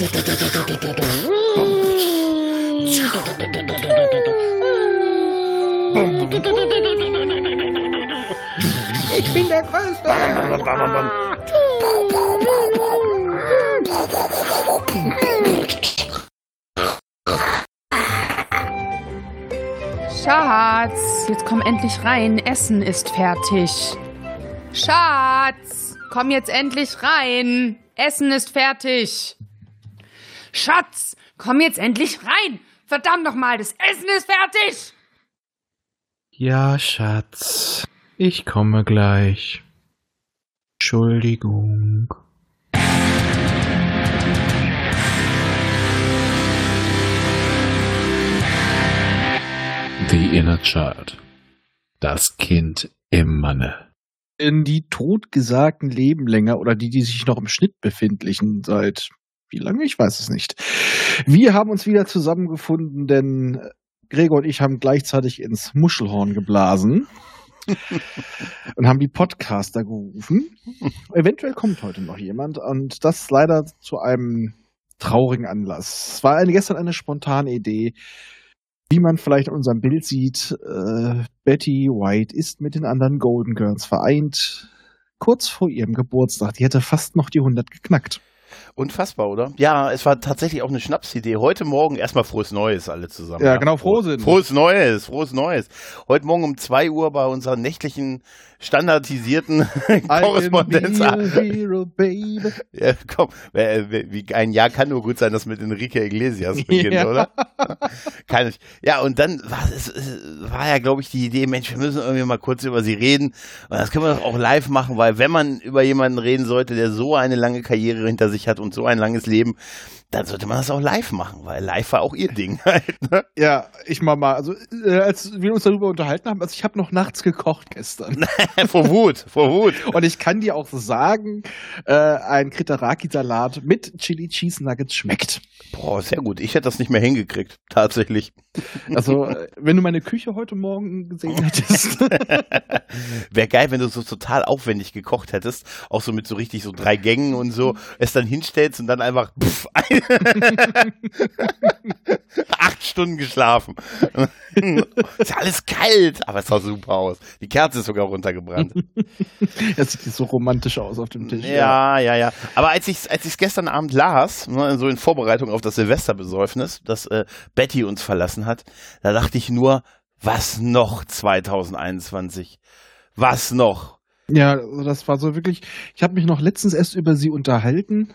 Ich bin der Größte. Schatz, jetzt komm endlich rein. Essen ist fertig. Schatz, komm jetzt endlich rein. Essen ist fertig. Schatz, komm jetzt endlich rein. Verdammt nochmal, das Essen ist fertig. Ja, Schatz. Ich komme gleich. Entschuldigung. The Inner Child. Das Kind im Manne. In die totgesagten leben länger oder die, die sich noch im Schnitt befindlichen seit wie lange? Ich weiß es nicht. Wir haben uns wieder zusammengefunden, denn Gregor und ich haben gleichzeitig ins Muschelhorn geblasen und haben die Podcaster gerufen. Eventuell kommt heute noch jemand und das leider zu einem traurigen Anlass. Es war eine, gestern eine spontane Idee. Wie man vielleicht in unserem Bild sieht, äh, Betty White ist mit den anderen Golden Girls vereint. Kurz vor ihrem Geburtstag. Die hätte fast noch die 100 geknackt. Unfassbar, oder? Ja, es war tatsächlich auch eine Schnapsidee. Heute Morgen erstmal frohes Neues alle zusammen. Ja, genau, frohes. Frohes Neues, frohes Neues. Heute Morgen um 2 Uhr bei unserer nächtlichen standardisierten Korrespondenz. Hero. Ja, komm, wie ein Jahr kann nur gut sein, das mit Enrique Iglesias beginnt, ja. oder? kann ich. Ja, und dann war es war ja, glaube ich, die Idee, Mensch, wir müssen irgendwie mal kurz über sie reden. Und das können wir doch auch live machen, weil wenn man über jemanden reden sollte, der so eine lange Karriere hinter sich hat und so ein langes Leben, dann sollte man das auch live machen, weil live war auch ihr Ding halt. Ne? Ja, ich mal mal, also äh, als wir uns darüber unterhalten haben, also ich habe noch nachts gekocht gestern. vor Wut, vor Wut. Und ich kann dir auch sagen, äh, ein Kriteraki-Salat mit Chili Cheese Nuggets schmeckt. Boah, sehr gut. Ich hätte das nicht mehr hingekriegt, tatsächlich. Also, äh, wenn du meine Küche heute Morgen gesehen hättest. Wäre geil, wenn du so total aufwendig gekocht hättest, auch so mit so richtig so drei Gängen und so, es dann hinstellst und dann einfach pff, acht Stunden geschlafen. ist ja alles kalt, aber es sah super aus. Die Kerze ist sogar runtergebrannt. Das sieht so romantisch aus auf dem Tisch. Ja, ja, ja. Aber als ich es als gestern Abend las, ne, so in Vorbereitung auf das Silvesterbesäufnis, das äh, Betty uns verlassen hat, da dachte ich nur, was noch 2021? Was noch? Ja, also das war so wirklich. Ich habe mich noch letztens erst über sie unterhalten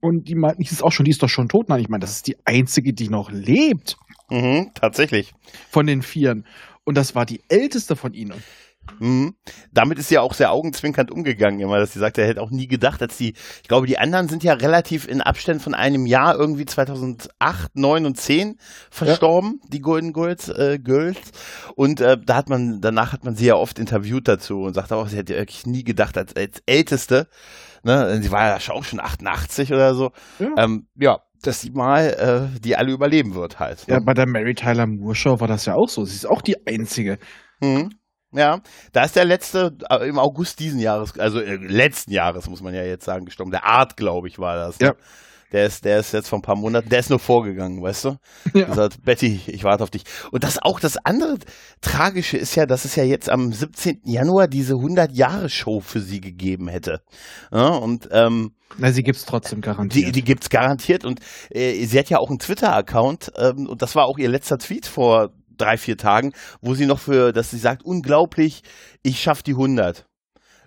und die meinten, die ist auch schon, die ist doch schon tot. Nein, ich meine, das ist die einzige, die noch lebt. Mhm, tatsächlich. Von den Vieren. Und das war die älteste von ihnen. Mhm. Damit ist sie ja auch sehr augenzwinkernd umgegangen, immer, dass sie sagt, er hätte auch nie gedacht, dass die, ich glaube, die anderen sind ja relativ in Abständen von einem Jahr, irgendwie 2008, 9 und 10 verstorben, ja. die Golden Girls, äh, Girls. Und äh, da hat man, danach hat man sie ja oft interviewt dazu und sagt auch, sie hätte wirklich nie gedacht, als, als Älteste, ne, sie war ja auch schon 88 oder so, ja, ähm, ja dass sie mal äh, die alle überleben wird halt. Ne? Ja, bei der Mary Tyler Moore Show war das ja auch so. Sie ist auch die einzige. Mhm. Ja, da ist der letzte äh, im August diesen Jahres, also äh, letzten Jahres muss man ja jetzt sagen, gestorben. Der Art, glaube ich, war das. Ne? Der ist, der ist jetzt vor ein paar Monaten, der ist nur vorgegangen, weißt du? Ja. Er sagt, Betty, ich warte auf dich. Und das auch das andere Tragische ist ja, dass es ja jetzt am 17. Januar diese 100-Jahre-Show für sie gegeben hätte. Ja, und, ähm, Na, sie gibt's trotzdem garantiert. Die, die gibt's garantiert und äh, sie hat ja auch einen Twitter-Account ähm, und das war auch ihr letzter Tweet vor drei, vier Tagen, wo sie noch für, dass sie sagt, unglaublich, ich schaff die 100.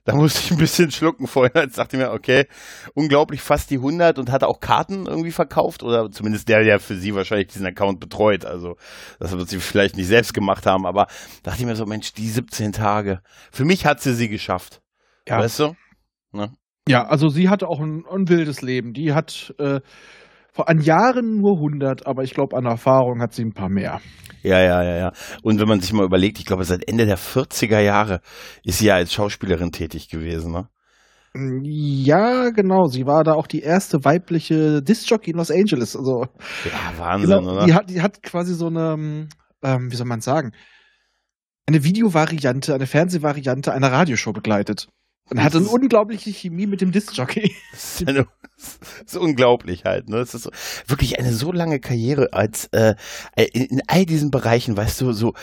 Da musste ich ein bisschen schlucken vorher. Jetzt dachte ich mir, okay, unglaublich fast die 100 und hatte auch Karten irgendwie verkauft oder zumindest der, der für sie wahrscheinlich diesen Account betreut. Also, das wird sie vielleicht nicht selbst gemacht haben, aber dachte ich mir so, Mensch, die 17 Tage. Für mich hat sie sie geschafft. Ja. Weißt du? Ne? Ja, also sie hatte auch ein, ein wildes Leben. Die hat äh, an Jahren nur 100, aber ich glaube, an Erfahrung hat sie ein paar mehr. Ja, ja, ja, ja. Und wenn man sich mal überlegt, ich glaube, seit Ende der 40er Jahre ist sie ja als Schauspielerin tätig gewesen, ne? Ja, genau. Sie war da auch die erste weibliche Disc-Jockey in Los Angeles. Also, ja, Wahnsinn, genau, oder? Die hat, die hat quasi so eine, ähm, wie soll man sagen, eine Videovariante, eine Fernsehvariante einer Radioshow begleitet. Und hatte eine unglaubliche Chemie mit dem Disc-Jockey. Das das ist unglaublich halt. Ne? Das ist so, wirklich eine so lange Karriere als äh, in, in all diesen Bereichen, weißt du, so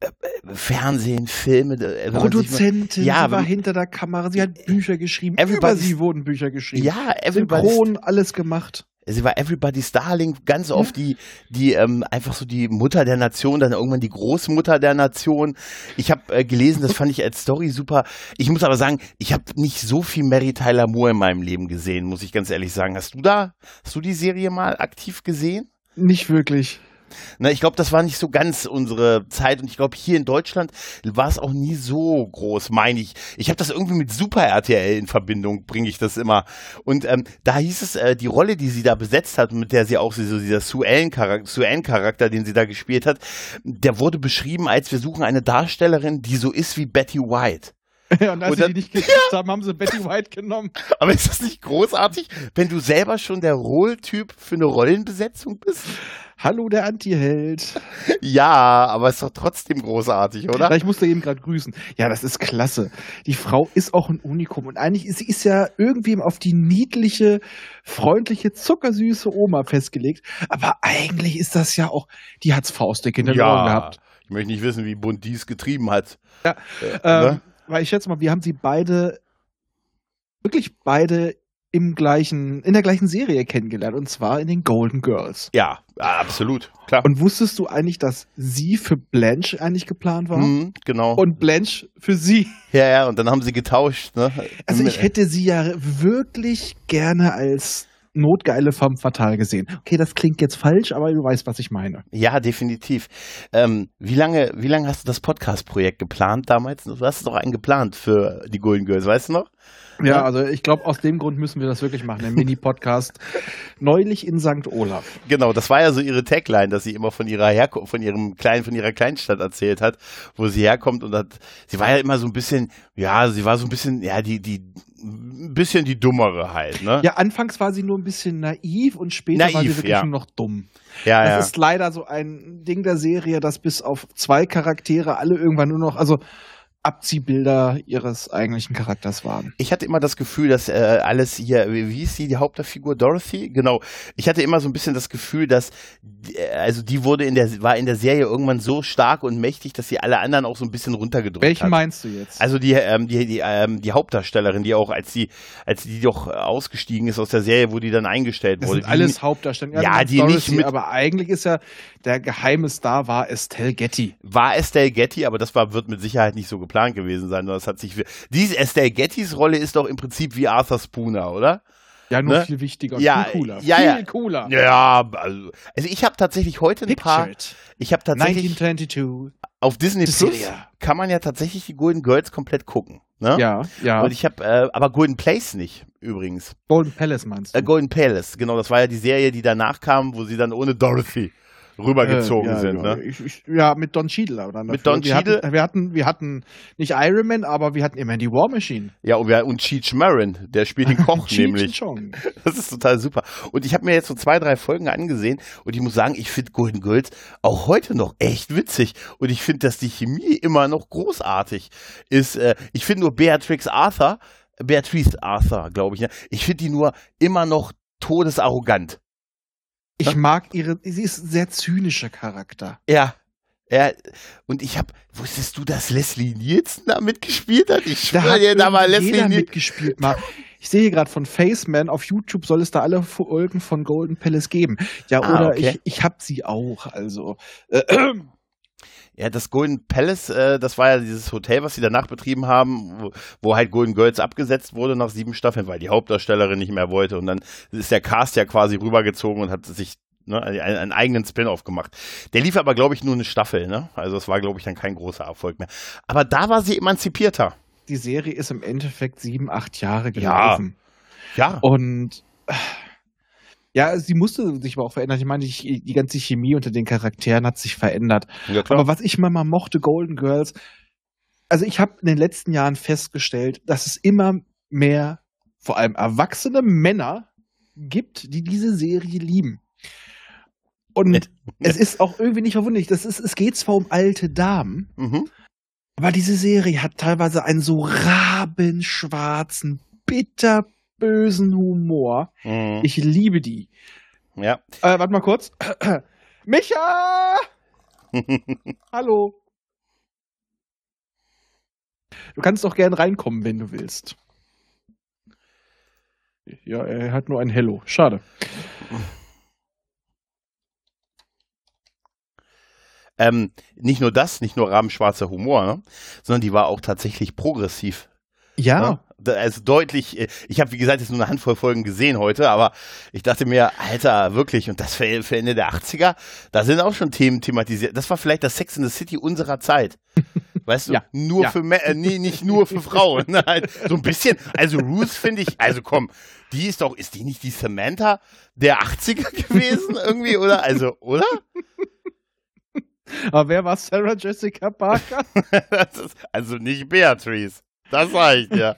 äh, Fernsehen, Filme. Äh, wenn man sich mal- Produzentin, Ja, sie war hinter der Kamera, sie hat Bücher geschrieben, über sie wurden Bücher geschrieben. Ja, Synchron, alles gemacht. Sie war Everybody's Darling, ganz oft die, die ähm, einfach so die Mutter der Nation, dann irgendwann die Großmutter der Nation. Ich habe äh, gelesen, das fand ich als Story super. Ich muss aber sagen, ich habe nicht so viel Mary Tyler Moore in meinem Leben gesehen, muss ich ganz ehrlich sagen. Hast du da, hast du die Serie mal aktiv gesehen? Nicht wirklich. Na, ich glaube, das war nicht so ganz unsere Zeit und ich glaube, hier in Deutschland war es auch nie so groß, meine ich. Ich habe das irgendwie mit Super RTL in Verbindung, bringe ich das immer. Und ähm, da hieß es, äh, die Rolle, die sie da besetzt hat, mit der sie auch so dieser Sue-Ellen-Charakter, Sue-Ellen-Charakter, den sie da gespielt hat, der wurde beschrieben als wir suchen eine Darstellerin, die so ist wie Betty White. Und als Und sie dann- die nicht gekriegt haben, haben sie Betty White genommen. Aber ist das nicht großartig, wenn du selber schon der Rolltyp für eine Rollenbesetzung bist? Hallo, der Anti-Held. Ja, aber ist doch trotzdem großartig, oder? Ich musste eben gerade grüßen. Ja, das ist klasse. Die Frau ist auch ein Unikum. Und eigentlich ist sie ist ja irgendwie auf die niedliche, freundliche, zuckersüße Oma festgelegt. Aber eigentlich ist das ja auch, die hat's faustdick in den Ohren gehabt. Ich möchte nicht wissen, wie bunt dies getrieben hat. Ja, Äh, Ähm, ne? weil ich schätze mal, wir haben sie beide, wirklich beide im gleichen, in der gleichen Serie kennengelernt. Und zwar in den Golden Girls. Ja, absolut, klar. Und wusstest du eigentlich, dass sie für Blanche eigentlich geplant war? Mhm, genau. Und Blanche für sie. ja, ja, und dann haben sie getauscht. Ne? Also ich hätte sie ja wirklich gerne als notgeile femme fatale gesehen. Okay, das klingt jetzt falsch, aber du weißt, was ich meine. Ja, definitiv. Ähm, wie lange, wie lange hast du das Podcast-Projekt geplant damals? Du hast doch einen geplant für die Golden Girls, weißt du noch? Ja, Ja. also ich glaube, aus dem Grund müssen wir das wirklich machen. Ein Mini-Podcast. Neulich in St. Olaf. Genau, das war ja so ihre Tagline, dass sie immer von ihrer Herko von ihrem kleinen, von ihrer Kleinstadt erzählt hat, wo sie herkommt und hat, sie war ja immer so ein bisschen, ja, sie war so ein bisschen, ja, die, die, ein bisschen die dummere halt, ne? Ja, anfangs war sie nur ein bisschen naiv und später war sie Naiv, wirklich ja. nur noch dumm. ja, Das ja. ist leider so ein Ding der Serie, dass bis auf zwei Charaktere alle irgendwann nur noch, also Abziehbilder ihres eigentlichen Charakters waren. Ich hatte immer das Gefühl, dass äh, alles hier, wie hieß sie, die Hauptfigur Dorothy? Genau. Ich hatte immer so ein bisschen das Gefühl, dass, die- äh, also die wurde in der, war in der Serie irgendwann so stark und mächtig, dass sie alle anderen auch so ein bisschen runtergedrückt Welchen hat. meinst du jetzt? Also die, ähm, die, die, ähm, die Hauptdarstellerin, die auch, als sie, als die doch ausgestiegen ist aus der Serie, wo die dann eingestellt das wurde. sind die- alles Hauptdarsteller. Ja, ist die nicht Dorothy, mit- Aber eigentlich ist ja der geheime Star war Estelle Getty. war Estelle Getty, aber das war, wird mit Sicherheit nicht so geplant gewesen sein. sondern Das hat sich, diese Estelle Gettys Rolle ist doch im Prinzip wie Arthur Spooner, oder? Ja, nur Ne? viel wichtiger und Ja, viel cooler. ja, viel ja. cooler. Ja, also, also ich habe tatsächlich heute ein paar, Pictured. ich habe tatsächlich 1922. auf Disney Plus kann man ja tatsächlich die Golden Girls komplett gucken. Ne? Ja, ja. Und ich habe, äh, aber Golden Place nicht übrigens. Golden Palace meinst du? Äh, Golden Palace, genau, das war ja die Serie, die danach kam, wo sie dann ohne Dorothy rübergezogen Äh, ja, sind. ja. Ne? Ich, ich, ja, mit Don Cheadle. Oder Mit Don wir Cheadle? Hatten, wir, hatten, wir hatten nicht Iron Man, aber wir hatten immerhin die War Machine. Ja, und, wir, und Cheech Marin, der spielt den Koch nämlich. Das ist total super. Und ich habe mir jetzt so zwei, drei Folgen angesehen und ich muss sagen, ich finde Golden Girls auch heute noch echt witzig. Und ich finde, dass die Chemie immer noch großartig ist. Äh, ich finde nur Beatrix Arthur, Beatrice Arthur, glaube ich, ne? ich finde die nur immer noch todesarrogant. Ich mag ihre, sie ist ein sehr zynischer Charakter. Ja. Ja, und ich habe, wusstest du, dass Leslie Nielsen da mitgespielt hat? Ich Da hat dir, da irgendwie Leslie Nielsen. mitgespielt mal. Ich sehe hier gerade von Faceman, auf YouTube soll es da alle Folgen von Golden Palace geben. Ja, Ah, oder okay. ich, ich hab sie auch, also. Äh, Ja, das Golden Palace, äh, das war ja dieses Hotel, was sie danach betrieben haben, wo, wo halt Golden Girls abgesetzt wurde nach sieben Staffeln, weil die Hauptdarstellerin nicht mehr wollte. Und dann ist der Cast ja quasi rübergezogen und hat sich ne, einen, einen eigenen Spin-off gemacht. Der lief aber, glaube ich, nur eine Staffel. Ne? Also es war, glaube ich, dann kein großer Erfolg mehr. Aber da war sie emanzipierter. die Serie ist im Endeffekt sieben, acht Jahre Ja. gelaufen. Ja. Und äh, ja, sie musste sich aber auch verändern. Ich meine, die, die ganze Chemie unter den Charakteren hat sich verändert. ja Aber was ich mal, mal mochte, Golden Girls, also ich habe in den letzten Jahren festgestellt, dass es immer mehr, vor allem erwachsene Männer gibt, die diese Serie lieben. Und es ist auch irgendwie nicht verwunderlich. Das ist, es geht zwar um alte Damen, Mhm. Aber diese Serie hat teilweise einen so rabenschwarzen, bitterbösen Humor. Mhm. Ich liebe die. Ja. Äh, warte mal kurz. Micha! Hallo. Du kannst doch gern reinkommen, wenn du willst. Ja, er hat nur ein Hello. Schade. Ähm, nicht nur das, nicht nur rabenschwarzer Humor, ne? sondern die war auch tatsächlich progressiv. Ja. Ne? Also deutlich, äh, ich habe wie gesagt jetzt nur eine Handvoll Folgen gesehen heute, aber ich dachte mir, Alter, wirklich, und das für, für Ende der 80er, da sind auch schon Themen thematisiert. Das war vielleicht das Sex in the City unserer Zeit. Weißt du, Ja. nur Ja. für Mä- äh, nee, nicht nur für Frauen. Nein, so ein bisschen. Also Ruth finde ich, also komm, die ist doch, ist die nicht die Samantha der 80er gewesen irgendwie, oder? Also, oder? Aber wer war Sarah Jessica Parker? Ist also nicht Beatrice. Das sage ich dir.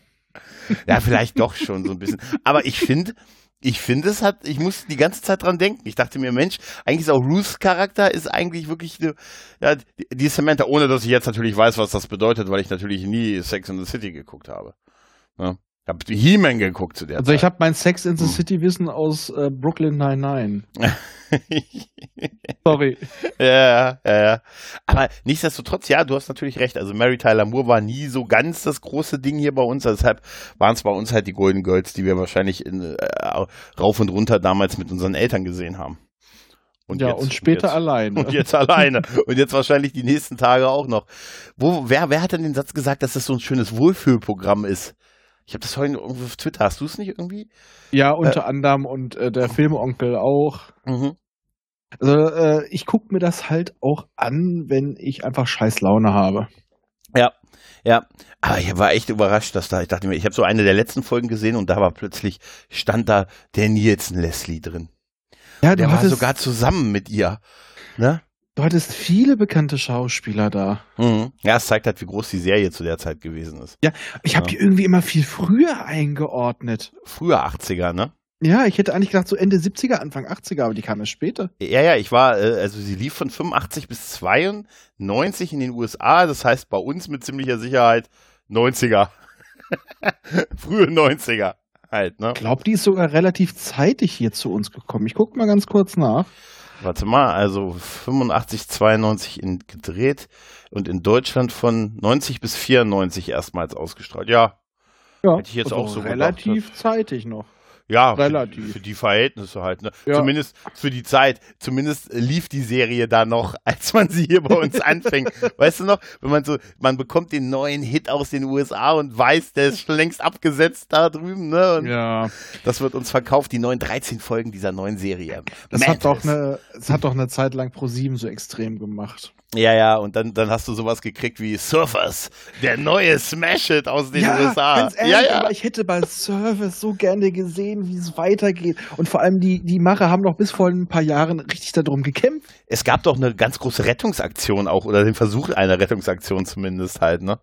Ja, vielleicht doch schon so ein bisschen. Aber ich finde, ich finde, es hat, ich muss die ganze Zeit dran denken. Ich dachte mir, Mensch, eigentlich ist auch Ruths Charakter ist eigentlich wirklich eine, ja, die, die Samantha, ohne dass ich jetzt natürlich weiß, was das bedeutet, weil ich natürlich nie Sex in the City geguckt habe. Ja. Ich habe He-Man geguckt zu der Also ich Zeit. habe mein Sex in the City Wissen aus äh, Brooklyn 99. Sorry. ja, ja, ja. Aber nichtsdestotrotz, ja, du hast natürlich recht. Also Mary Tyler Moore war nie so ganz das große Ding hier bei uns. Deshalb waren es bei uns halt die Golden Girls, die wir wahrscheinlich in, äh, rauf und runter damals mit unseren Eltern gesehen haben. ja, und später jetzt, alleine. Und jetzt alleine. Und jetzt wahrscheinlich die nächsten Tage auch noch. Wo, wer, wer hat denn den Satz gesagt, dass das so ein schönes Wohlfühlprogramm ist? Ich habe das heute irgendwo auf Twitter. Hast du es nicht irgendwie? Ja, unter anderem und äh, der Filmonkel auch. Mhm. Also äh, ich gucke mir das halt auch an, wenn ich einfach scheiß Laune habe. Ja, ja. Aber ich war echt überrascht, dass da, ich dachte mir, ich habe so eine der letzten Folgen gesehen und da war plötzlich, stand da der Nielsen Leslie drin. Ja, Der war sogar zusammen mit ihr. Ne? Du hattest viele bekannte Schauspieler da. Mhm. Ja, es zeigt halt, wie groß die Serie zu der Zeit gewesen ist. Ich habe Ja. die irgendwie immer viel früher eingeordnet. Früher 80er, ne? Ja, ich hätte eigentlich gedacht so Ende 70er, Anfang 80er, aber die kam erst später. Ja, ja, ich war, äh, also sie lief von 85 bis 92 in den USA, das heißt bei uns mit ziemlicher Sicherheit 90er. Frühe 90er halt, ne? Ich glaube, die ist sogar relativ zeitig hier zu uns gekommen. Ich gucke mal ganz kurz nach. Warte mal, also 85, 92 in, gedreht und in Deutschland von 90 bis 94 erstmals ausgestrahlt. Ja, Ja, Hätte ich jetzt also auch so gedacht, relativ zeitig noch. Ja, Relativ. Für, für die Verhältnisse halt. Ne? Ja. Zumindest für die Zeit. Zumindest lief die Serie da noch, als man sie hier bei uns anfängt. Weißt du noch, wenn man so, man bekommt den neuen Hit aus den USA und weiß, der ist schon längst abgesetzt da drüben. Ne? Und Ja, das wird uns verkauft, die neuen 13 Folgen dieser neuen Serie. das hat doch eine, das hat doch eine Zeit lang Pro7 so extrem gemacht. Ja, ja, und dann, dann hast du sowas gekriegt wie Surfers, der neue Smash It aus den USA. ganz ehrlich, ja, ja. aber ich hätte bei Service so gerne gesehen, wie es weitergeht. Und vor allem die, die Macher haben doch bis vor ein paar Jahren richtig darum gekämpft. Es gab doch eine ganz große Rettungsaktion auch, oder den Versuch einer Rettungsaktion zumindest halt, ne?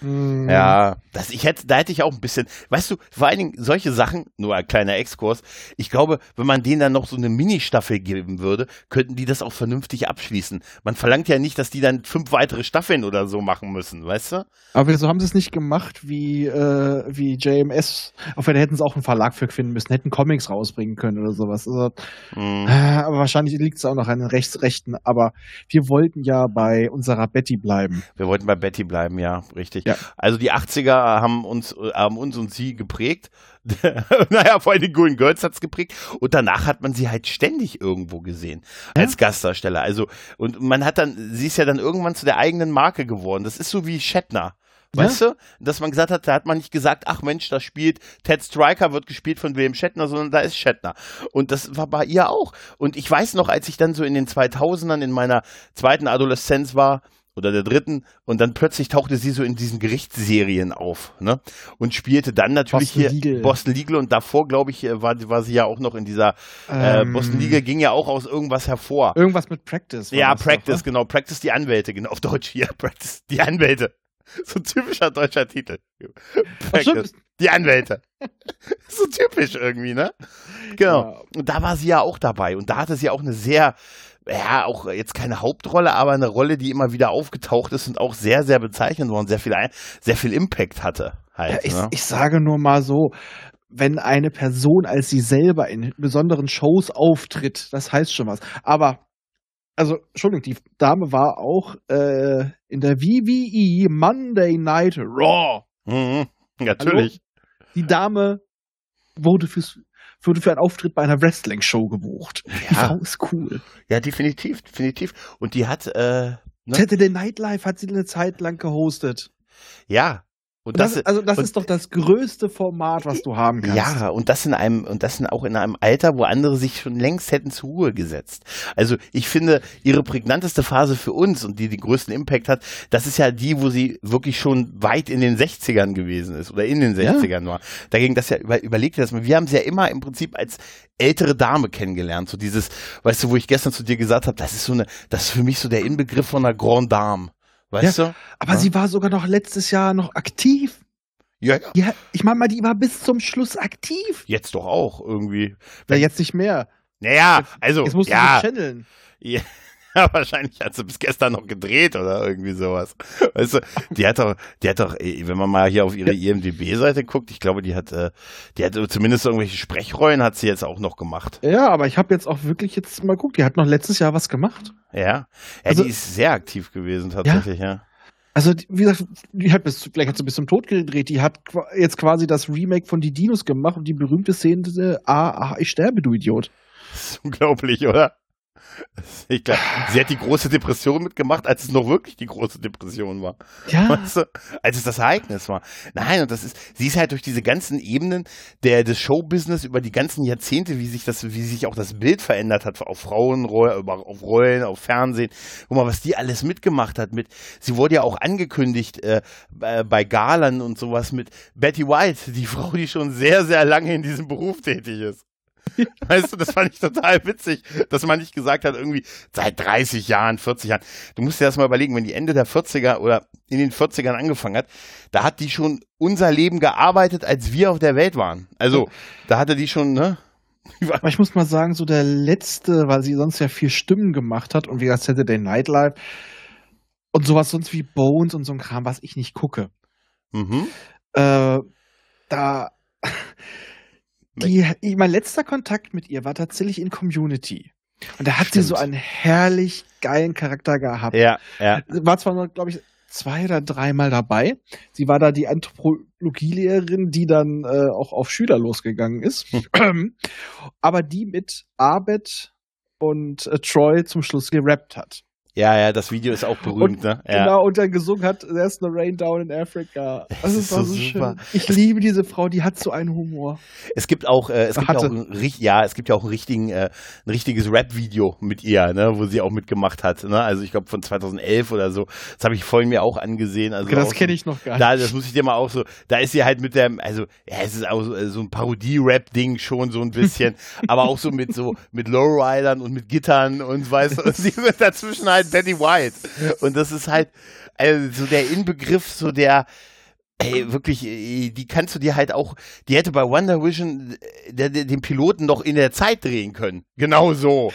Hm. Ja, das, ich hätte, da hätte ich auch ein bisschen, weißt du, vor allen Dingen solche Sachen, nur ein kleiner Exkurs, ich glaube, wenn man denen dann noch so eine Mini-Staffel geben würde, könnten die das auch vernünftig abschließen. Man verlangt ja nicht, dass die dann fünf weitere Staffeln oder so machen müssen, weißt du? Aber so haben sie es nicht gemacht wie, äh, wie JMS. Auf da hätten sie auch einen Verlag für finden müssen, hätten Comics rausbringen können oder sowas. Also, äh, aber wahrscheinlich liegt es auch noch an den Rechtsrechten. Aber wir wollten ja bei unserer Betty bleiben. Wir wollten bei Betty bleiben, ja, richtig. Ja. Also die 80er haben uns, haben uns und sie geprägt. naja, vor allem die Golden Girls hat's geprägt. Und danach hat man sie halt ständig irgendwo gesehen. Als Gastdarsteller. Also, und man hat dann, sie ist ja dann irgendwann zu der eigenen Marke geworden. Das ist so wie Shatner. Weißt du? Dass man gesagt hat, da hat man nicht gesagt, ach Mensch, da spielt Ted Striker, wird gespielt von William Shatner, sondern da ist Shatner. Und das war bei ihr auch. Und ich weiß noch, als ich dann so in den 2000ern in meiner zweiten Adoleszenz war, oder der dritten, und dann plötzlich tauchte sie so in diesen Gerichtsserien auf, ne? Und spielte dann natürlich Boston hier Legal. Boston Legal und davor, glaube ich, war, war sie ja auch noch in dieser äh, Ähm, Boston Legal ging ja auch aus irgendwas hervor. Irgendwas mit Practice. Ja, Practice, Doch, genau. Practice die Anwälte, genau. Auf Deutsch hier. Practice die Anwälte. So ein typischer deutscher Titel. Practice die Anwälte. so typisch irgendwie, ne? Genau. Ja. Und da war sie ja auch dabei. Und da hatte sie auch eine sehr ja, auch jetzt keine Hauptrolle, aber eine Rolle, die immer wieder aufgetaucht ist und auch sehr, sehr bezeichnend war und sehr viel, sehr viel Impact hatte. Halt, Ja, ich, ne? ich sage nur mal so, wenn eine Person als sie selber in besonderen Shows auftritt, das heißt schon was. Aber, also, Entschuldigung, die Dame war auch äh, in der WWE Monday Night Raw. Mhm, natürlich. Die Dame wurde, fürs, wurde für einen Auftritt bei einer Wrestling-Show gebucht. Die Ja. Frau ist cool. Ja, definitiv, definitiv. Und die hat, äh, ne? Saturday Night Live hat sie eine Zeit lang gehostet. ja. Und das, das, also das und- ist doch das größte Format, was du haben kannst. Ja, und das in einem, und das in auch in einem Alter, wo andere sich schon längst hätten zur Ruhe gesetzt. Also ich finde, ihre prägnanteste Phase für uns und die den größten Impact hat, das ist ja die, wo sie wirklich schon weit in den 60ern gewesen ist oder in den Ja. 60ern war. Dagegen das ja, über, überleg dir das mal, wir haben sie ja immer im Prinzip als ältere Dame kennengelernt. So dieses, weißt du, wo ich gestern zu dir gesagt habe, das ist so eine, das ist für mich so der Inbegriff von einer Grande Dame. Weißt du? Aber Ja. sie war sogar noch letztes Jahr noch aktiv. Ja, ja. Ja, ich meine mal, die war bis zum Schluss aktiv. Jetzt doch auch irgendwie. Ja, jetzt nicht mehr. Naja, also, Jetzt musst du ja. sie channeln. Ja, wahrscheinlich hat sie bis gestern noch gedreht oder irgendwie sowas. Weißt du, die hat doch, die hat doch, wenn man mal hier auf ihre IMDB-Seite guckt, ich glaube, die hat, äh, die hat zumindest irgendwelche Sprechrollen hat sie jetzt auch noch gemacht. Ja, aber ich habe jetzt auch wirklich jetzt mal geguckt, die hat noch letztes Jahr was gemacht. Ja, ja Also- die ist sehr aktiv gewesen tatsächlich, ja. Also, die- wie gesagt, die hat bis, vielleicht hat sie bis zum Tod gedreht. Die hat jetzt quasi das Remake von Die Dinos gemacht und die berühmte Szene, ah, ah, ich sterbe, du Idiot. Das ist unglaublich, oder? Ich glaube, sie hat die große Depression mitgemacht, als es noch wirklich die große Depression war. Ja. Weißt du, als es das Ereignis war. Nein, und das ist, sie ist halt durch diese ganzen Ebenen der, des Showbusiness über die ganzen Jahrzehnte, wie sich das, wie sich auch das Bild verändert hat, auf Frauenrollen, auf Rollen, auf Fernsehen. Guck mal, was die alles mitgemacht hat mit, sie wurde ja auch angekündigt, äh, bei bei Galan und sowas mit Betty White, die Frau, die schon sehr, sehr lange in diesem Beruf tätig ist. Weißt du, das fand ich total witzig, dass man nicht gesagt hat, irgendwie seit 30 Jahren, 40 Jahren. Du musst dir das mal überlegen, wenn die Ende der 40er oder in den 40ern angefangen hat, da hat die schon unser Leben gearbeitet, als wir auf der Welt waren. Also, da hatte die schon, ne? Aber ich muss mal sagen, so der letzte, weil sie sonst ja vier Stimmen gemacht hat und wie gesagt Saturday Night Live und sowas sonst wie Bones und so ein Kram, was ich nicht gucke. Mhm. Äh, da die, mein letzter Kontakt mit ihr war tatsächlich in Community. Und da hat sie Stimmt. so einen herrlich geilen Charakter gehabt. Ja, ja. War zwar noch, glaube ich, zwei oder dreimal dabei. Sie war da die Anthropologielehrerin, die dann äh, auch auf Schüler losgegangen ist. Aber die mit Abed und äh, Troy zum Schluss gerappt hat. Ja, ja, das Video ist auch berühmt, Und- ne? Ja. Genau, und dann gesungen hat, There's no rain down in Africa. Das Das, ist so so schön. Ich liebe diese Frau, die hat so einen Humor. Es gibt auch, äh, es gibt Hatte. auch ein, ja, es gibt ja auch einen richtigen, äh, ein richtiges Rap-Video mit ihr, ne, wo sie auch mitgemacht hat, ne? Also ich glaube von 2011 oder so. Das habe ich vorhin mir auch angesehen. Also Okay, das kenne ich noch gar Da, nicht. das muss ich dir mal auch so, da ist sie halt mit dem, also, ja, es ist auch so, äh, so ein Parodie-Rap-Ding schon so ein bisschen, aber auch so mit so, mit Lowridern und mit Gittern und weißt du, sie sind dazwischen halt Betty White. Und das ist halt, also so der Inbegriff, so der, Ey, wirklich, äh, die kannst du dir halt auch, die hätte bei Wonder Vision äh, den Piloten noch in der Zeit drehen können. Genau so.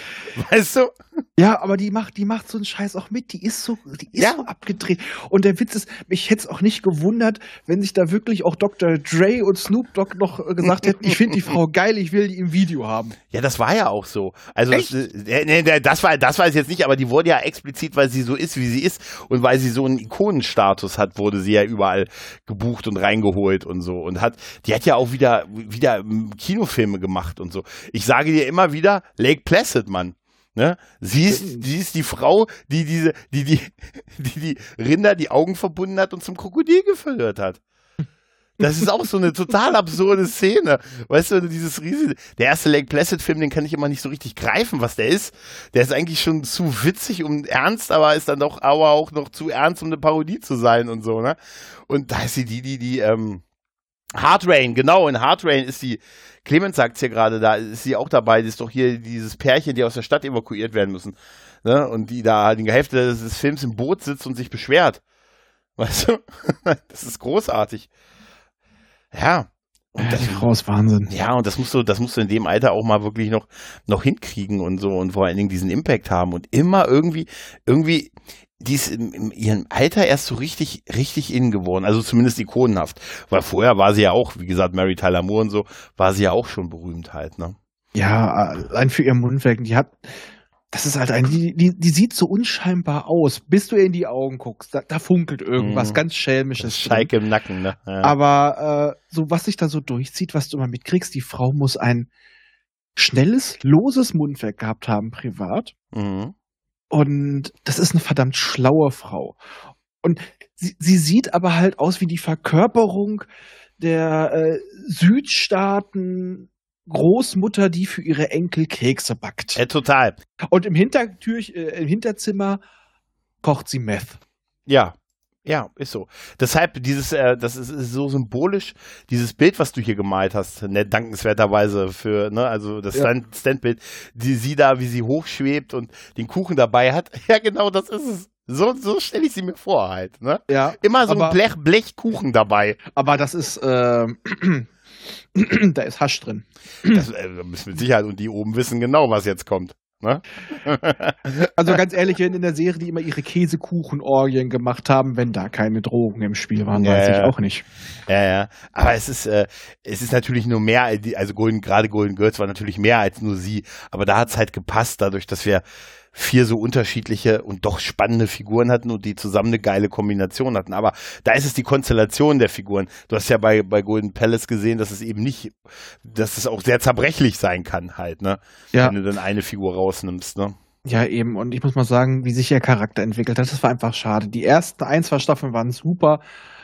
Weißt du? Ja, aber die macht, die macht so einen Scheiß auch mit. Die ist so, die ist Ja. so abgedreht. Und der Witz ist, mich hätte es auch nicht gewundert, wenn sich da wirklich auch Dr. Dre und Snoop Dogg noch äh, gesagt hätten, ich finde die Frau geil, ich will die im Video haben. Ja, das war ja auch so. Also das, Echt? äh, nee, nee, das war das weiß ich jetzt nicht, aber die wurde ja explizit, weil sie so ist, wie sie ist und weil sie so einen Ikonenstatus hat, wurde sie ja überall gebucht und reingeholt und so und hat die hat ja auch wieder wieder ähm, Kinofilme gemacht und so. Ich sage dir immer wieder Lake Placid, Mann. Ne? Sie ist, sie ist die Frau, die diese, die, die, die, die Rinder die Augen verbunden hat und zum Krokodil gefüttert hat. Das ist auch so eine total absurde Szene. Weißt du, dieses riesige, der erste Lake Placid Film, den kann ich immer nicht so richtig greifen, was der ist. Der ist eigentlich schon zu witzig und ernst, aber ist dann doch aber auch noch zu ernst, um eine Parodie zu sein und so, ne? Und da ist sie die, die, die, ähm, Hard Rain, genau, in Hard Rain ist die, Clemens sagt hier gerade, da ist sie auch dabei, das ist doch hier dieses Pärchen, die aus der Stadt evakuiert werden müssen. Ne? Und die da die Hälfte des, Films im Boot sitzt und sich beschwert. Weißt du? Das ist großartig. Ja. Und das, die Frau ist Wahnsinn. Ja, und das musst du, das musst du in dem Alter auch mal wirklich noch, noch hinkriegen und so und vor allen Dingen diesen Impact haben und immer irgendwie, irgendwie, die ist in, in ihrem Alter erst so richtig, richtig innen geworden, also zumindest ikonenhaft. Weil vorher war sie ja auch, wie gesagt, Mary Tyler Moore und so, war sie ja auch schon berühmt halt, ne? Ja, allein für ihr Mundwerk, die hat, das ist halt ein, die, die, die sieht so unscheinbar aus, bis du ihr in die Augen guckst. Da, da funkelt irgendwas Mhm. ganz Schelmisches. Schalke im Nacken, ne? Ja. Aber äh, so was sich da so durchzieht, was du immer mitkriegst, die Frau muss ein schnelles, loses Mundwerk gehabt haben privat. Mhm. Und das ist eine verdammt schlaue Frau. Und sie, sie sieht aber halt aus wie die Verkörperung der äh, Südstaaten Großmutter, die für ihre Enkel Kekse backt. Äh, total. Und im, Hintertür, äh, im Hinterzimmer kocht sie Meth. Ja. Ja, ist so. Deshalb dieses, äh, das ist, ist so symbolisch, dieses Bild, was du hier gemalt hast, ne, dankenswerterweise für, ne, also das Ja. Stand- Standbild, die sie da, wie sie hochschwebt und den Kuchen dabei hat. Ja, genau, das ist es. So, so stelle ich sie mir vor halt, ne? Ja, Immer so aber, ein Blech, Blechkuchen dabei. aber das ist, äh, da ist Hasch drin. Das äh, müssen mit Sicherheit und die oben wissen genau, was jetzt kommt. Ne? Also ganz ehrlich, wenn in der Serie die immer ihre Käsekuchenorgien gemacht haben, wenn da keine Drogen im Spiel waren, Ja, weiß ich ja. auch nicht. Ja, ja. Aber es ist, äh, es ist natürlich nur mehr, also Golden, gerade Golden Girls war natürlich mehr als nur sie. Aber da hat's halt gepasst, dadurch, dass wir vier so unterschiedliche und doch spannende Figuren hatten und die zusammen eine geile Kombination hatten. Aber da ist es die Konstellation der Figuren. Du hast ja bei, bei Golden Palace gesehen, dass es eben nicht, dass es auch sehr zerbrechlich sein kann halt, ne? Ja. Wenn du dann eine Figur rausnimmst, ne? Ja, eben. Und ich muss mal sagen, wie sich ihr Charakter entwickelt hat, das war einfach schade. Die ersten ein, zwei Staffeln waren super,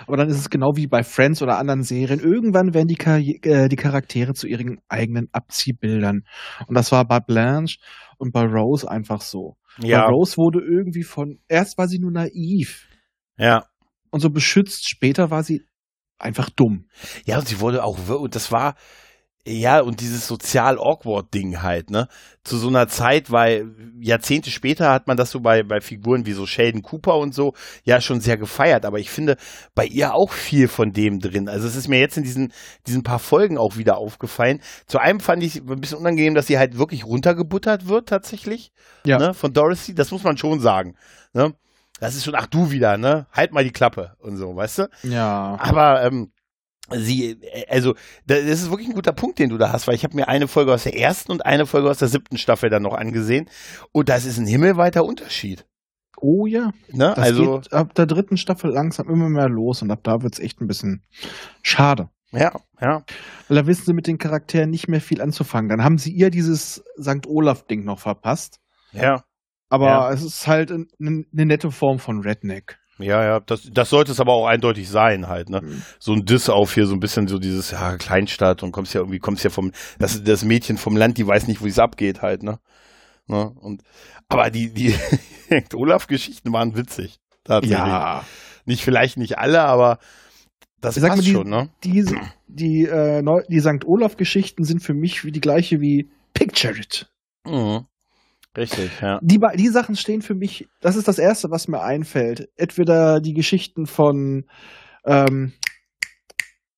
aber dann ist es genau wie bei Friends oder anderen Serien. Irgendwann werden die, Karri- äh, die Charaktere zu ihren eigenen Abziehbildern. Und das war bei Blanche und bei Rose einfach so. Ja, Bei Rose wurde irgendwie von, erst war sie nur naiv ja. und so beschützt, später war sie einfach dumm. Ja, und sie wurde auch, das war, ja, und dieses sozial awkward Ding halt, ne? Zu so einer Zeit, weil Jahrzehnte später hat man das so bei, bei Figuren wie so Sheldon Cooper und so ja schon sehr gefeiert, aber ich finde bei ihr auch viel von dem drin. Also es ist mir jetzt in diesen, diesen paar Folgen auch wieder aufgefallen. Zu einem fand ich ein bisschen unangenehm, dass sie halt wirklich runtergebuttert wird tatsächlich, Ja. ne? Von Dorothy, das muss man schon sagen, ne? Das ist schon, ach du wieder, ne? Halt mal die Klappe und so, weißt du? Ja. Aber ähm, sie, äh, also da- das ist wirklich ein guter Punkt, den du da hast, weil ich habe mir eine Folge aus der ersten und eine Folge aus der siebten Staffel dann noch angesehen und das ist ein himmelweiter Unterschied. Oh ja. Ne? Also geht ab der dritten Staffel langsam immer mehr los und ab da wird's echt ein bisschen schade. ja, ja, Weil da wissen sie mit den Charakteren nicht mehr viel anzufangen. Dann haben sie ihr dieses St. Olaf-Ding noch verpasst. ja, Aber Ja. es ist halt eine ne nette Form von Redneck. Ja, ja. Das, das sollte es aber auch eindeutig sein halt. Ne? Mhm. So ein Diss auf hier so ein bisschen so dieses ja Kleinstadt und kommst ja irgendwie kommst ja vom das das Mädchen vom Land, die weiß nicht, wo es abgeht halt. Ne? ne? Und aber die die Olaf-Geschichten waren witzig. Tatsächlich. Ja. Nicht vielleicht nicht alle, aber das Ich sag mal, passt die- schon, ne? Die, die, äh, die St. Olaf-Geschichten sind für mich wie die gleiche wie Picture It. Mhm. Richtig, ja. Die, die Sachen stehen für mich, das ist das Erste, was mir einfällt. Entweder die Geschichten von, ähm,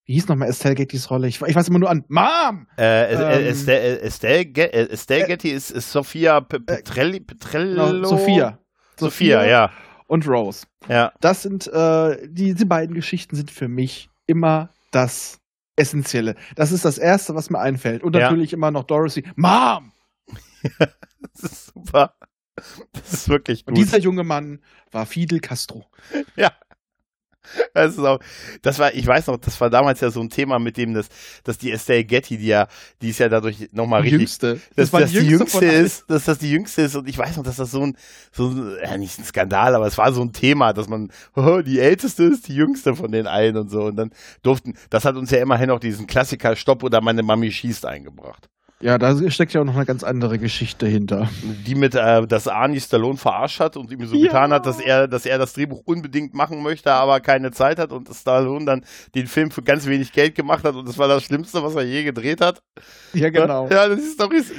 wie hieß nochmal Estelle Gettys Rolle? Ich, ich weiß immer nur an Mom! Äh, Ähm, äh, Estelle, Estelle, Ge- äh, Estelle Getty ist, ist Sophia Petrelli, Petrello. Genau, Sophia. Sophia, ja. Und Rose. Ja. Das sind, äh, diese beiden Geschichten sind für mich immer das Essentielle. Das ist das Erste, was mir einfällt. Und Ja. natürlich immer noch Dorothy. Mom! Das ist super. Das ist wirklich Und gut. dieser junge Mann war Fidel Castro. Das ist auch, das war, ich weiß noch, das war damals ja so ein Thema mit dem, dass, dass die Estelle Getty, die ja, die ist ja dadurch nochmal richtig, Jüngste. dass, war dass die jüngste allen. ist, dass das die jüngste ist und ich weiß noch, dass das so ein, so ein, ja nicht ein Skandal, aber es war so ein Thema, dass man, oh, die älteste ist die jüngste von den allen und so und dann durften, das hat uns ja immerhin auch diesen Klassiker Stopp oder meine Mami schießt eingebracht. Ja, da steckt ja auch noch eine ganz andere Geschichte hinter. Die mit, äh, dass Arnie Stallone verarscht hat und ihm so Ja. getan hat, dass er, dass er das Drehbuch unbedingt machen möchte, aber keine Zeit hat und Stallone dann den Film für ganz wenig Geld gemacht hat und das war das Schlimmste, was er je gedreht hat. Ja, genau. Ja, das ist doch, das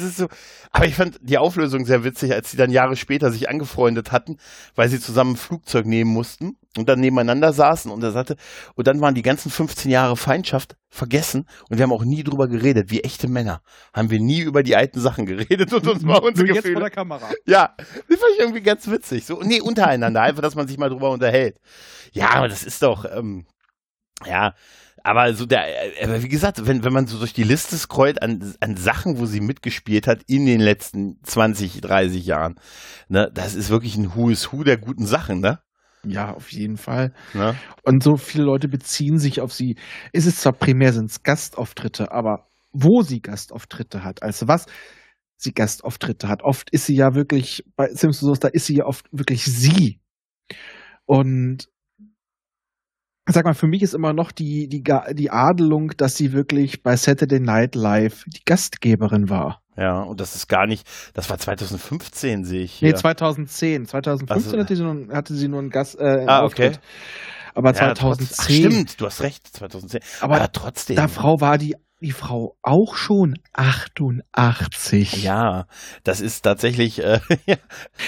ist so. Aber ich fand die Auflösung sehr witzig, als sie dann Jahre später sich angefreundet hatten, weil sie zusammen ein Flugzeug nehmen mussten. und dann nebeneinander saßen und er sagte, und dann waren die ganzen 15 Jahre Feindschaft vergessen und wir haben auch nie drüber geredet, wie echte Männer. Haben wir nie über die alten Sachen geredet und uns mal unsere Nur jetzt Gefühle. vor der Kamera. Ja, das fand ich irgendwie ganz witzig. So, nee, untereinander, einfach, dass man sich mal drüber unterhält. Ja, aber das ist doch, ähm, ja, aber so der, aber wie gesagt, wenn, wenn man so durch die Liste scrollt an, an Sachen, wo sie mitgespielt hat in den letzten 20, 30 Jahren, ne, das ist wirklich ein Who is Who der guten Sachen, ne? Ja, auf jeden Fall. ne? Und so viele Leute beziehen sich auf sie. Es ist zwar primär sind es Gastauftritte, aber wo sie Gastauftritte hat, also was sie Gastauftritte hat. Oft ist sie ja wirklich, bei Simpsons, da ist sie ja oft wirklich sie. Und sag mal, für mich ist immer noch die, die, die Adelung, dass sie wirklich bei Saturday Night Live die Gastgeberin war. Ja, und das ist gar nicht, das war 2015, sehe ich hier. Nee, 2010. 2015 Also- hatte, sie nur, hatte sie nur einen Gast, äh, Ah, okay. Aber Ja, trotz- 2010. Ach, stimmt, du hast recht, 2010. Aber Aber trotzdem. Da Frau war die, die Frau auch schon 88. Ja, das ist tatsächlich, äh, ja,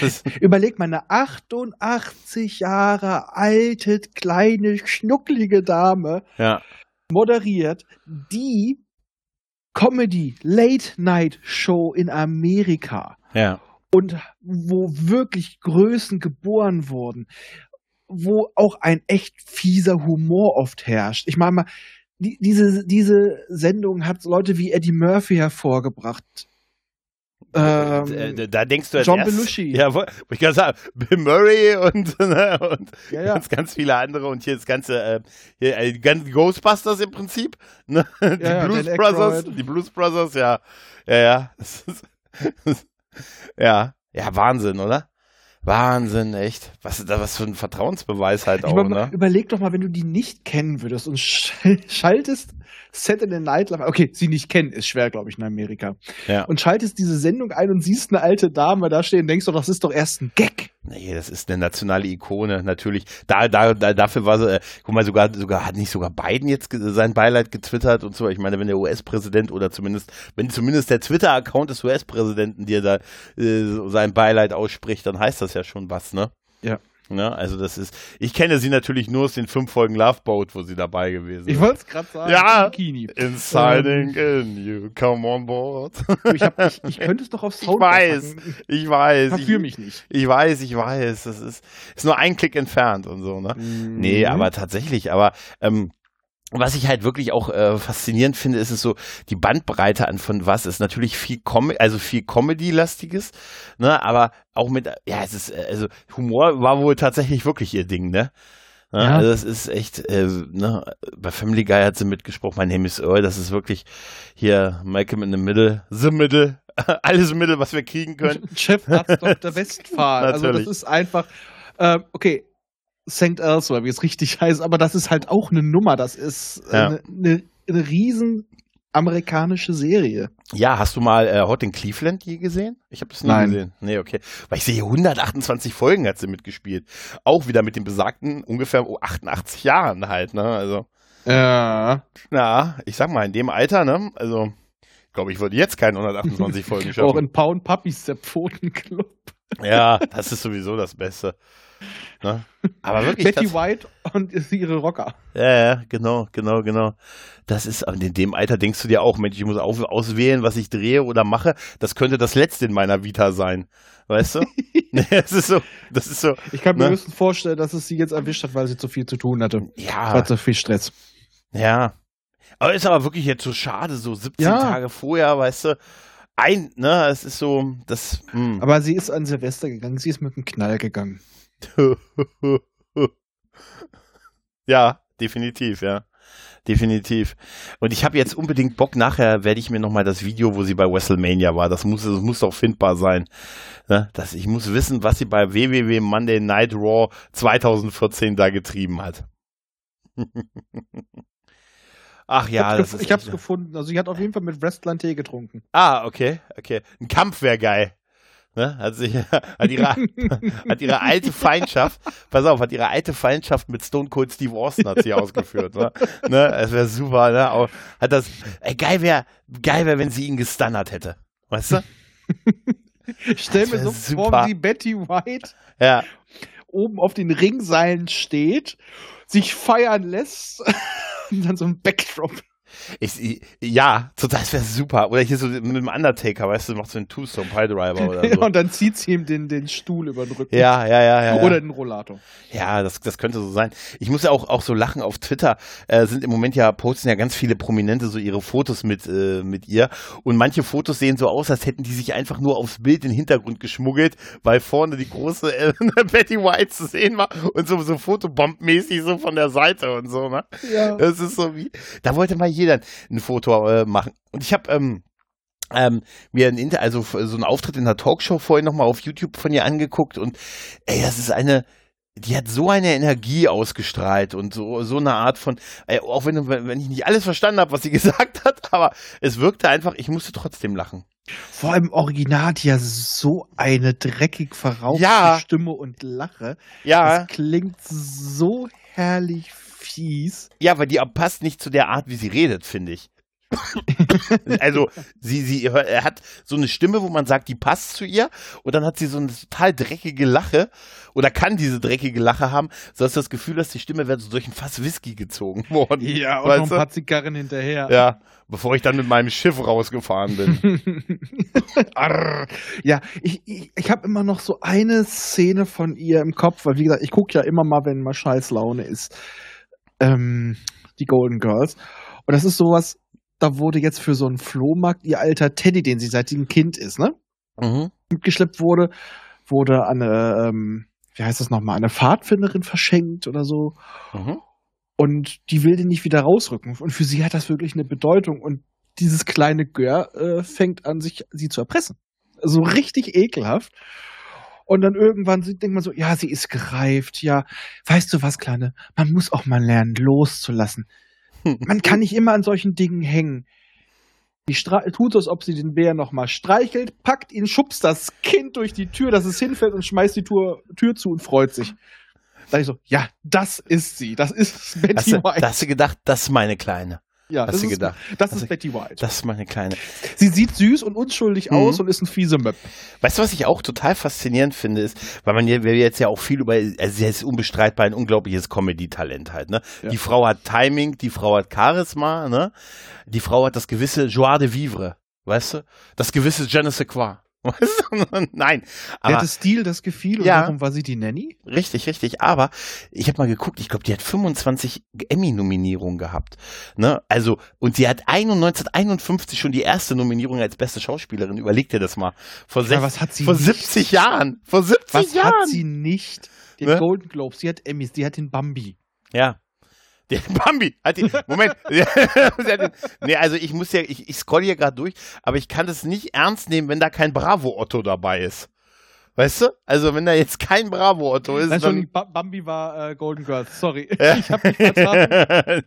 das, Überleg mal, eine 88 Jahre alte, kleine, schnucklige Dame ja, moderiert die Comedy Late Night Show in Amerika ja. und wo wirklich Größen geboren wurden, wo auch ein echt fieser Humor oft herrscht. Ich meine mal, die, diese, diese Sendung hat Leute wie Eddie Murphy hervorgebracht. Ähm, Äh, da- da denkst du als John erstes- Belushi. Ja, wo, ich gerade sagen, Bill Murray und, ne, und Ja, ja. ganz, ganz viele andere und hier das ganze, äh, hier, äh, die Ghostbusters im Prinzip, ne? die ja, Blues Dan Brothers, die Blues Brothers, ja, ja, ja, ja, ja, Wahnsinn, oder? Wahnsinn, echt. Was, was für ein Vertrauensbeweis halt auch, ne? Überleg doch mal, wenn du die nicht kennen würdest und schal- schaltest Saturday Night Live, okay, sie nicht kennen, ist schwer, glaube ich, in Amerika. Ja. Und schaltest diese Sendung ein und siehst eine alte Dame da stehen, denkst du, das ist doch erst ein Gag. Nee, das ist eine nationale Ikone, natürlich. Da, da, da dafür war so, äh, guck mal, sogar, sogar, hat nicht sogar Biden jetzt sein Beileid getwittert und so. Ich meine, wenn der US-Präsident oder zumindest, wenn zumindest der Twitter-Account des US-Präsidenten dir da äh, sein Beileid ausspricht, dann heißt das ja schon was, ne? Ja. Ne? Also das ist, ich kenne sie natürlich nur aus den fünf Folgen Love Boat, wo sie dabei gewesen Ich ist. wollte es gerade sagen. Ja. Bikini. Inciting in you, come on board. Ich, hab, ich, ich könnte es doch aufs Ich Soundboard weiß, packen. ich weiß. Verführ ich, mich nicht. Ich weiß, ich weiß. Das ist, ist nur ein Klick entfernt und so, ne? Mhm. Nee, aber tatsächlich, aber ähm, was ich halt wirklich auch äh, faszinierend finde, ist es so, die Bandbreite an von was ist natürlich viel Com also viel Comedy-lastiges, ne, aber auch mit, ja, es ist, äh, also Humor war wohl tatsächlich wirklich ihr Ding, ne? Ne, Ja. Also das ist echt, äh, ne, bei Family Guy hat sie mitgesprochen, mein Name ist Earl, das ist wirklich hier Malcolm in the Middle, the Middle, alles Mittel, was wir kriegen können. Chefarzt Dr. Westphal. also das ist einfach, ähm, okay, St. Elsewhere, wie es richtig heißt, aber das ist halt auch eine Nummer. Das ist äh, Ja. eine, eine, eine riesen amerikanische Serie. Ja, hast du mal äh, Hot in Cleveland je gesehen? Ich habe das nie Nein. gesehen. Nee, okay. Weil ich sehe, 128 Folgen hat sie mitgespielt. Auch wieder mit den besagten ungefähr oh, 88 Jahren halt, ne? Also, Ja. na, ich sag mal, in dem Alter, ne? Also, ich glaube, ich würde jetzt keine 128 Folgen Auch schaffen. in Pound Puppies, der Pfotenclub. Ja, das ist sowieso das Beste. Ne? Aber wirklich. Betty das, White und ihre Rocker. ja, ja, genau, genau, genau. Das ist, in dem Alter denkst du dir auch, Mensch, ich muss auf, auswählen, was ich drehe oder mache. Das könnte das letzte in meiner Vita sein. Weißt du? Nee, das ist so, das ist so. Ich kann mir Ne? höchstens vorstellen, dass es sie jetzt erwischt hat, weil sie zu viel zu tun hatte. Ja, War zu viel Stress. ja. Aber ist aber wirklich jetzt so schade, so 17 Ja. Tage vorher, weißt du. Ein, ne, es ist so, das, hm. Aber sie ist an Silvester gegangen, sie ist mit einem Knall gegangen. ja, definitiv, ja. Definitiv. Und ich habe jetzt unbedingt Bock, nachher werde ich mir nochmal das Video, wo sie bei WrestleMania war, das muss, das muss doch findbar sein. Ne? Das, ich muss wissen, was sie bei WWW Monday Night Raw 2014 da getrieben hat. Ach ja, ich hab's, ich hab's gefunden. Also sie hat auf jeden Fall mit Wrestlern Tee getrunken. Ah, okay, okay. Ein Kampf wäre geil. Ne? Hat, sich, hat, ihre, hat ihre alte Feindschaft, pass auf, hat ihre alte Feindschaft mit Stone Cold Steve Austin hat sie ausgeführt. Ne? Ne? Das wäre super, ne? Auch, hat das, ey, geil wäre, geil wär, wenn sie ihn gestunnert hätte. Weißt du? Stell mir so super. vor, wie Betty White Ja, oben auf den Ringseilen steht, sich feiern lässt und dann so ein Backdrop. Ich, ja, so, das wäre super. Oder hier so mit dem Undertaker, weißt du, macht so einen Two-Stone Piledriver oder so. und dann zieht sie ihm den, den Stuhl über den Rücken. Ja, ja, ja, ja. Oder den Rollator. Ja, das, das könnte so sein. Ich muss ja auch, auch so lachen auf Twitter. Äh, sind im Moment ja, posten ja ganz viele Prominente so ihre Fotos mit, äh, mit ihr. Und manche Fotos sehen so aus, als hätten die sich einfach nur aufs Bild in den Hintergrund geschmuggelt, weil vorne die große äh, Betty White zu sehen war und so, so Fotobomb-mäßig so von der Seite und so, ne? Ja. Das ist so wie, da wollte mal jeder ein Foto äh, machen. Und ich habe ähm, ähm, mir ein Inter also so einen Auftritt in der Talkshow vorhin nochmal auf YouTube von ihr angeguckt und ey, das ist eine, die hat so eine Energie ausgestrahlt und so, so eine Art von, ey, auch wenn, wenn ich nicht alles verstanden habe, was sie gesagt hat, aber es wirkte einfach, ich musste trotzdem lachen. Vor allem Original hat ja so eine dreckig verrauchte Ja. Stimme und Lache. Ja, Das klingt so herrlich fies. ja, weil die passt nicht zu der Art, wie sie redet, finde ich. also sie, sie er hat so eine Stimme, wo man sagt, die passt zu ihr und dann hat sie so eine total dreckige Lache oder kann diese dreckige Lache haben, so hast du das Gefühl, dass die Stimme wird so durch ein Fass Whisky gezogen worden. Ja, und noch ein paar Zigarren hinterher. Ja, bevor ich dann mit meinem Schiff rausgefahren bin. Ja, ich, ich, ich habe immer noch so eine Szene von ihr im Kopf, weil wie gesagt, ich gucke ja immer mal, wenn mal scheiß Laune ist, ähm, die Golden Girls. Und das ist sowas, da wurde jetzt für so einen Flohmarkt ihr alter Teddy, den sie seit sie ein Kind ist, ne? mhm. Mitgeschleppt wurde, wurde an eine, ähm, wie heißt das nochmal, eine Pfadfinderin verschenkt oder so. Mhm. Und die will den nicht wieder rausrücken. Und für sie hat das wirklich eine Bedeutung. Und dieses kleine Gör äh, fängt an, sich sie zu erpressen. So richtig ekelhaft. Und dann irgendwann denkt man so, ja, sie ist gereift, ja. Weißt du was, Kleine? Man muss auch mal lernen, loszulassen. Man kann nicht immer an solchen Dingen hängen. Die stra- tut so, als ob sie den Bär nochmal streichelt, packt ihn, schubst das Kind durch die Tür, dass es hinfällt und schmeißt die Tür, Tür zu und freut sich. Da ich so, ja, das ist sie. Das ist Hast Betty du, White. da hast du gedacht, das ist meine Kleine. Ja, hast das du ist, gedacht. Das ist du- Betty White. Das ist meine Kleine. sie sieht süß und unschuldig Mhm. aus und ist ein fiese Möb. Weißt du, was ich auch total faszinierend finde, ist, weil man ja, wir jetzt ja auch viel über, also sie ist unbestreitbar ein unglaubliches Comedy-Talent halt, ne? Ja. Die Frau hat Timing, die Frau hat Charisma, ne? Die Frau hat das gewisse Joie de vivre, weißt du? Das gewisse je ne sais quoi. Weißt du? Nein. Sie Aber hatte Stil, das gefiel und Ja. darum war sie die Nanny. Richtig, richtig. Aber ich habe mal geguckt, ich glaube, die hat 25 Emmy-Nominierungen gehabt. Ne? Also, und sie hat 1951 schon die erste Nominierung als beste Schauspielerin. Überleg dir das mal. Vor, Ja, was hat sie vor nicht? 70 Jahren. Vor 70 Was Jahren. hat sie nicht? Den Ne? Golden Globes, sie hat Emmys, die hat den Bambi. Ja. Der Bambi hat die, Moment. Nee, also ich muss ja, ich, ich scroll hier gerade durch, aber ich kann das nicht ernst nehmen, wenn da kein Bravo-Otto dabei ist. Weißt du? Also wenn da jetzt kein Bravo-Otto ist, Nein, dann, Ba- Bambi war äh, Golden Girls, sorry. Ich habe mich vertan.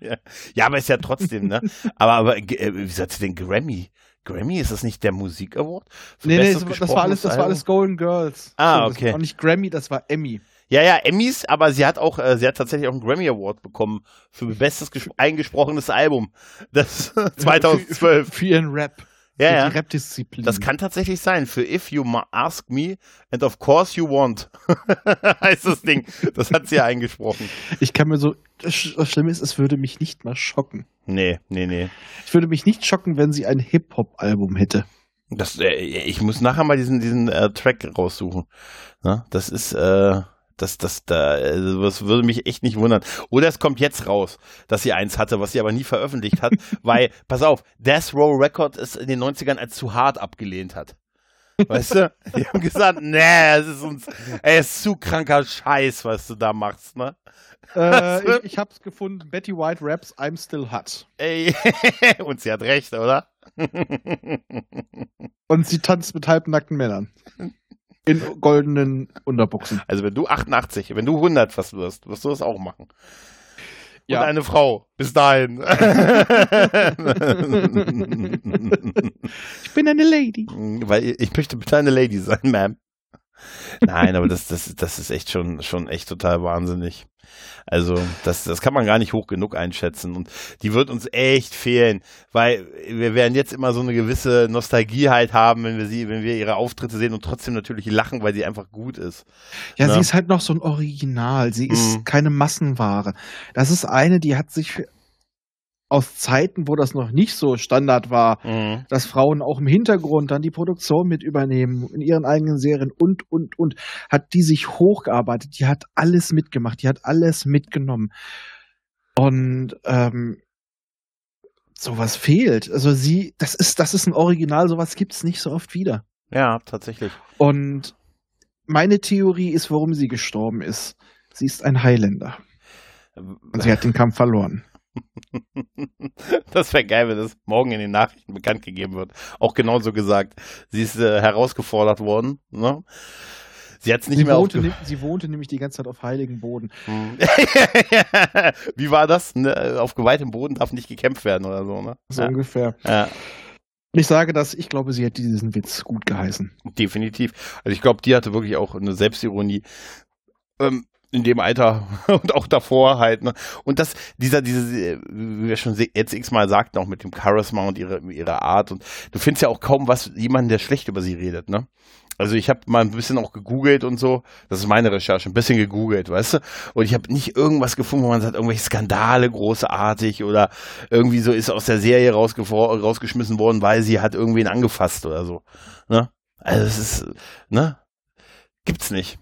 ja. aber ist ja trotzdem, ne? Aber, aber äh, wie sagt sie denn Grammy? Grammy, ist das nicht der Musik Award? Für Nee, nee, das, war alles, das war alles Golden Girls. Ah, So, das okay. war nicht Grammy, das war Emmy. Ja, ja, Emmys, aber sie hat auch, äh, sie hat tatsächlich auch einen Grammy Award bekommen für bestes ges- eingesprochenes Album. Das 2012. Für, für ihren Rap. Ja, für ja. die Rap-Disziplin. Das kann tatsächlich sein. Für If You Ma- Ask Me and of course you want. heißt das Ding. Das hat sie ja eingesprochen. ich kann mir so, das Sch- das Schlimme ist, es würde mich nicht mal schocken. Nee, nee, nee. Ich würde mich nicht schocken, wenn sie ein Hip-Hop-Album hätte. Das, äh, ich muss nachher mal diesen, diesen äh, Track raussuchen. Ne? Das ist, äh, das, das, da, äh, das würde mich echt nicht wundern. Oder es kommt jetzt raus, dass sie eins hatte, was sie aber nie veröffentlicht hat, weil, pass auf, Death Row Record es in den 90ern als zu hart abgelehnt hat. Weißt du? Die haben gesagt, nee, es ist uns, ey, ist zu kranker Scheiß, was du da machst, ne? Äh, ich, ich hab's gefunden. Betty White raps I'm Still Hot. Ey, und sie hat recht, oder? Und sie tanzt mit halbnackten Männern. In goldenen Unterbuchsen. Also wenn du 88, wenn du 100 fast wirst, wirst du das auch machen. Ja. Und eine Frau. Bis dahin. Ich bin eine Lady. Weil ich möchte bitte eine Lady sein, Ma'am. Nein, aber das, das, das ist echt schon, schon echt total wahnsinnig. Also, das, das kann man gar nicht hoch genug einschätzen. Und die wird uns echt fehlen, weil wir werden jetzt immer so eine gewisse Nostalgie halt haben, wenn wir sie, wenn wir ihre Auftritte sehen und trotzdem natürlich lachen, weil sie einfach gut ist. Ja, Na? sie ist halt noch so ein Original. Sie ist Mhm. keine Massenware. Das ist eine, die hat sich aus Zeiten, wo das noch nicht so Standard war, Mhm. dass Frauen auch im Hintergrund dann die Produktion mit übernehmen, in ihren eigenen Serien und, und, und, hat die sich hochgearbeitet, die hat alles mitgemacht, die hat alles mitgenommen. Und ähm, sowas fehlt. Also sie, das ist, das ist ein Original, sowas gibt's nicht so oft wieder. Ja, tatsächlich. Und meine Theorie ist, warum sie gestorben ist. Sie ist ein Highlander. Und sie hat den Kampf verloren. Das wäre geil, wenn das morgen in den Nachrichten bekannt gegeben wird. Auch genauso gesagt. Sie ist äh, herausgefordert worden. Ne? Sie hat es nicht Sie mehr wohnte, sie wohnte nämlich die ganze Zeit auf heiligem Boden. Hm. Wie war das? Ne? Auf geweihtem Boden darf nicht gekämpft werden oder so, ne? So Ja. ungefähr. Ja, Ich sage das, ich glaube, sie hätte diesen Witz gut geheißen. definitiv. Also ich glaube, die hatte wirklich auch eine Selbstironie. Ähm, in dem Alter und auch davor halt, ne? Und das, dieser, diese, wie wir schon jetzt x-mal sagten, auch mit dem Charisma und ihre, ihre Art und du findest ja auch kaum was, jemanden, der schlecht über sie redet, ne? Also ich habe mal ein bisschen auch gegoogelt und so, das ist meine Recherche, ein bisschen gegoogelt, weißt du? Und ich habe nicht irgendwas gefunden, wo man sagt, irgendwelche Skandale großartig oder irgendwie so ist aus der Serie rausgeschmissen worden, weil sie hat irgendwen angefasst oder so, ne? Also es ist, ne? Gibt's nicht.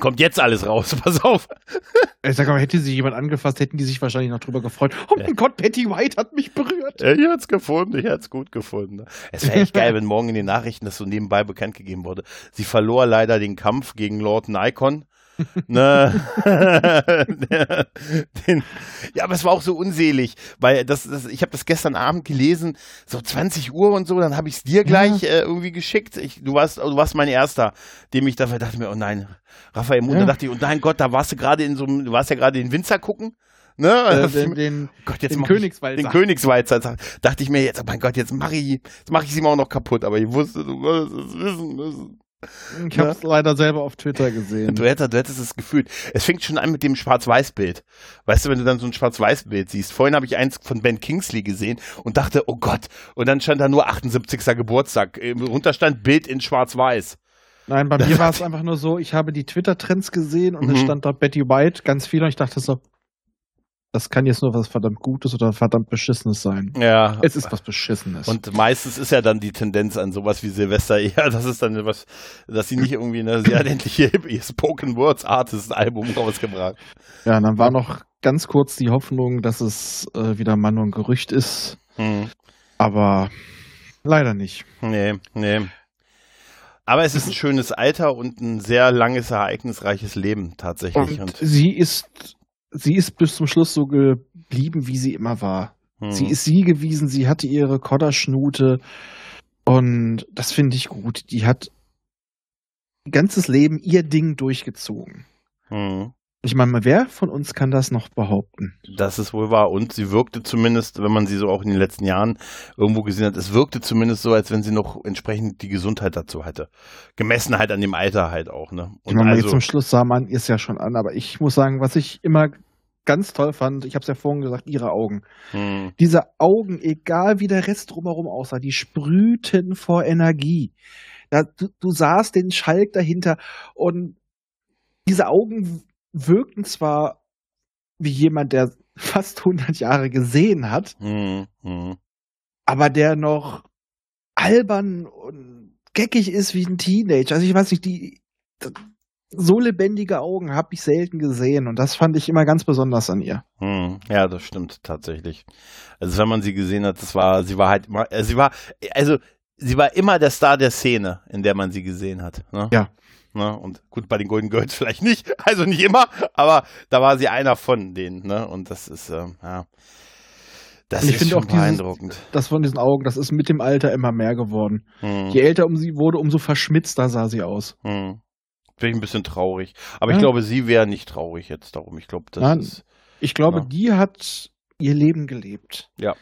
Kommt jetzt alles raus, pass auf. Ich sage mal, hätte sie jemand angefasst, hätten die sich wahrscheinlich noch drüber gefreut. Oh mein Gott, Patty White hat mich berührt. Ich hat's gefunden, ich hat's gut gefunden. Es wäre echt geil, wenn morgen in den Nachrichten das so nebenbei bekannt gegeben wurde. Sie verlor leider den Kampf gegen Lord Nikon. ne? den, ja, aber es war auch so unselig, weil das, das ich habe das gestern Abend gelesen, so 20 Uhr und so, dann habe ich es dir gleich äh, irgendwie geschickt. Ich, du warst, du warst mein erster, dem ich dafür dachte mir, oh nein, Raphael Mund, Ja. da dachte ich, oh nein Gott, da warst du gerade in so einem, du warst ja gerade in Winzer gucken. Ne? Äh, den, den, Gott, jetzt den Königswalzer. Den Königswalzer. Da- Dachte ich mir jetzt, oh mein Gott, jetzt mache ich, jetzt mache ich sie mal auch noch kaputt. Aber ich wusste, du wirst es wissen müssen. Ich habe es leider selber auf Twitter gesehen. Du hättest, du hättest es gefühlt. Es fängt schon an mit dem Schwarz-Weiß-Bild. Weißt du, wenn du dann so ein Schwarz-Weiß-Bild siehst. Vorhin habe ich eins von Ben Kingsley gesehen und dachte, oh Gott. Und dann stand da nur 78. Geburtstag. Runter stand Bild in Schwarz-Weiß. Nein, bei mir war es einfach nur so, ich habe die Twitter-Trends gesehen und Mhm. es stand da Betty White ganz viel und ich dachte so, das kann jetzt nur was verdammt Gutes oder verdammt Beschissenes sein. Ja. Es ist was Beschissenes. Und meistens ist ja dann die Tendenz an sowas wie Silvester eher, das ist dann was, dass sie nicht irgendwie, ne, endlich ihr, ihr Spoken Words Artist Album rausgebracht. ja, dann war noch ganz kurz die Hoffnung, dass es äh, wieder mal nur ein Gerücht ist, Hm. aber leider nicht. Nee, nee. Aber es ist ein schönes Alter und ein sehr langes, ereignisreiches Leben tatsächlich. Und sie ist, sie ist bis zum Schluss so geblieben, wie sie immer war. hm. Sie ist sie gewesen, sie hatte ihre Kodderschnute und das finde ich gut. Die hat ihr ganzes Leben ihr Ding durchgezogen. hm. Ich meine, wer von uns kann das noch behaupten? Das ist wohl wahr. Und sie wirkte zumindest, wenn man sie so auch in den letzten Jahren irgendwo gesehen hat, es wirkte zumindest so, als wenn sie noch entsprechend die Gesundheit dazu hatte. Gemessen halt an dem Alter halt auch, ne? Ich Und meine, jetzt also, zum Schluss sah man es ja schon an, aber ich muss sagen, was ich immer ganz toll fand, ich habe es ja vorhin gesagt, ihre Augen. hm, Diese Augen, egal wie der Rest drumherum aussah, die sprühten vor Energie. Da, du, du sahst den Schalk dahinter und diese Augen wirkten zwar wie jemand, der fast 100 Jahre gesehen hat, hm, hm. aber der noch albern und geckig ist wie ein Teenager. Also ich weiß nicht, die so lebendige Augen habe ich selten gesehen und das fand ich immer ganz besonders an ihr. Hm, ja, das stimmt tatsächlich. Also wenn man sie gesehen hat, das war, sie war halt immer, äh, sie war, also sie war immer der Star der Szene, in der man sie gesehen hat. Ne? Ja. Ne? Und gut, bei den Golden Girls vielleicht nicht, also nicht immer, aber da war sie einer von denen. Ne? Und das ist, ähm, ja, das Und ich ist finde auch dieses- beeindruckend. Das von diesen Augen, das ist mit dem Alter immer mehr geworden. Hm, Je älter um sie wurde, umso verschmitzter sah sie aus. hm. Bin ich ein bisschen traurig. Aber ich Ja. glaube, sie wäre nicht traurig jetzt darum. Ich glaube, das Nein. ist. Ich glaube, Ja. die hat ihr Leben gelebt. Ja.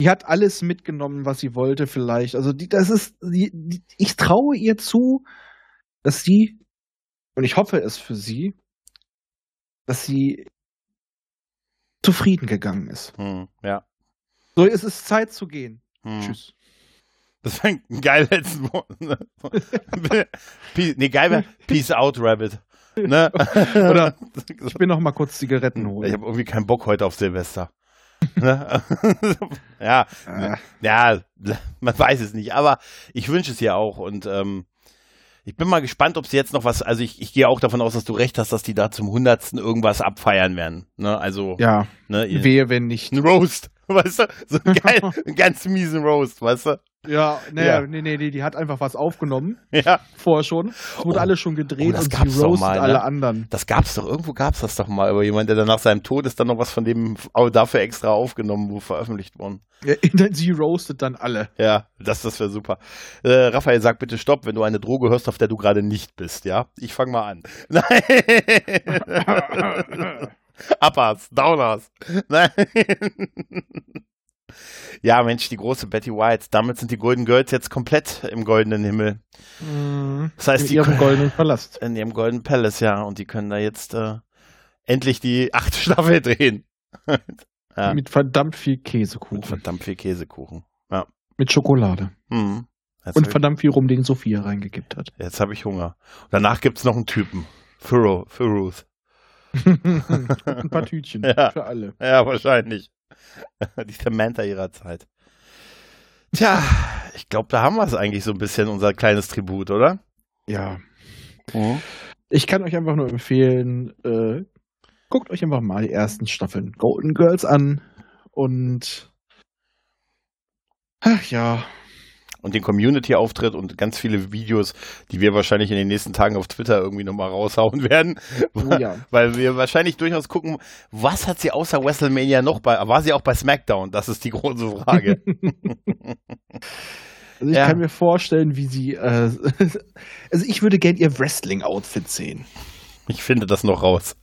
Die hat alles mitgenommen, was sie wollte, vielleicht. Also die, das ist, die, die, ich traue ihr zu, dass sie, und ich hoffe es für sie, dass sie zufrieden gegangen ist. Hm, ja. So, es ist Zeit zu gehen. Hm. Tschüss. Das wäre ein geil letzten. Ne? Nee, geil wäre Peace out, Rabbit. Ne? Oder ich bin noch mal kurz Zigaretten ich holen. habe irgendwie keinen Bock heute auf Silvester. ne? ja, Ah. ja, man weiß es nicht, aber ich wünsche es ihr auch und ähm, ich bin mal gespannt, ob sie jetzt noch was, also ich, ich gehe auch davon aus, dass du recht hast, dass die da zum hundertsten irgendwas abfeiern werden. Ne? Also, Ja, ne, ihr, wehe, wenn nicht. ein Roast, weißt du? So ein, geil, einen ganz miesen Roast, weißt du? Ja, nee, Ja. nee, nee, nee, die hat einfach was aufgenommen, Ja. vorher schon. Es wurde Oh. alles schon gedreht Oh, das und doch roastet mal, ne? alle anderen. Das gab's doch, irgendwo gab's das doch mal, aber jemand, der dann nach seinem Tod ist dann noch was von dem dafür extra aufgenommen, wo veröffentlicht worden. Ja, sie roastet dann alle. Ja, das, das wäre super. Äh, Raphael, sag bitte Stopp, wenn du eine Droge hörst, auf der du gerade nicht bist, ja? Ich fange mal an. Nein. Uppers, Downers. Nein. Ja, Mensch, die große Betty White. Damit sind die Golden Girls jetzt komplett im goldenen Himmel. Das heißt, In die ihrem goldenen Palast. in ihrem Golden Palace, ja, und die können da jetzt äh, endlich die achte Staffel drehen. ja, Mit verdammt viel mit Käsekuchen. verdammt viel Käsekuchen. Mit Schokolade. Hm. Jetzt Und verdammt viel rum, den Sophia reingekippt hat. jetzt habe ich Hunger. Und danach gibt's noch einen Typen. Furrow, Furrows. Ein paar Tütchen Ja. für alle. Ja, wahrscheinlich. die Samantha ihrer Zeit. Tja, ich glaube, da haben wir es eigentlich so ein bisschen, unser kleines Tribut, oder? Ja. Ich kann euch einfach nur empfehlen, äh, guckt euch einfach mal die ersten Staffeln Golden Girls an und ach ja, Und den Community-Auftritt und ganz viele Videos, die wir wahrscheinlich in den nächsten Tagen auf Twitter irgendwie nochmal raushauen werden. oh ja. Weil wir wahrscheinlich durchaus gucken, was hat sie außer WrestleMania noch bei, war sie auch bei SmackDown? Das ist die große Frage. Also ich Ja. kann mir vorstellen, wie sie, äh, also ich würde gern ihr Wrestling-Outfit sehen. ich finde das noch raus.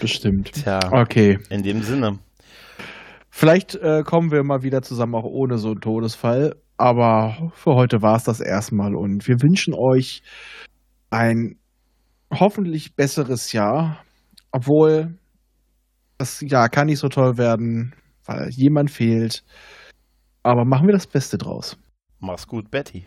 Bestimmt. Tja, Okay. in dem Sinne. Vielleicht äh, kommen wir mal wieder zusammen, auch ohne so einen Todesfall. Aber für heute war es das erstmal und wir wünschen euch ein hoffentlich besseres Jahr. Obwohl das Jahr kann nicht so toll werden, weil jemand fehlt. Aber machen wir das Beste draus. Mach's gut, Betty.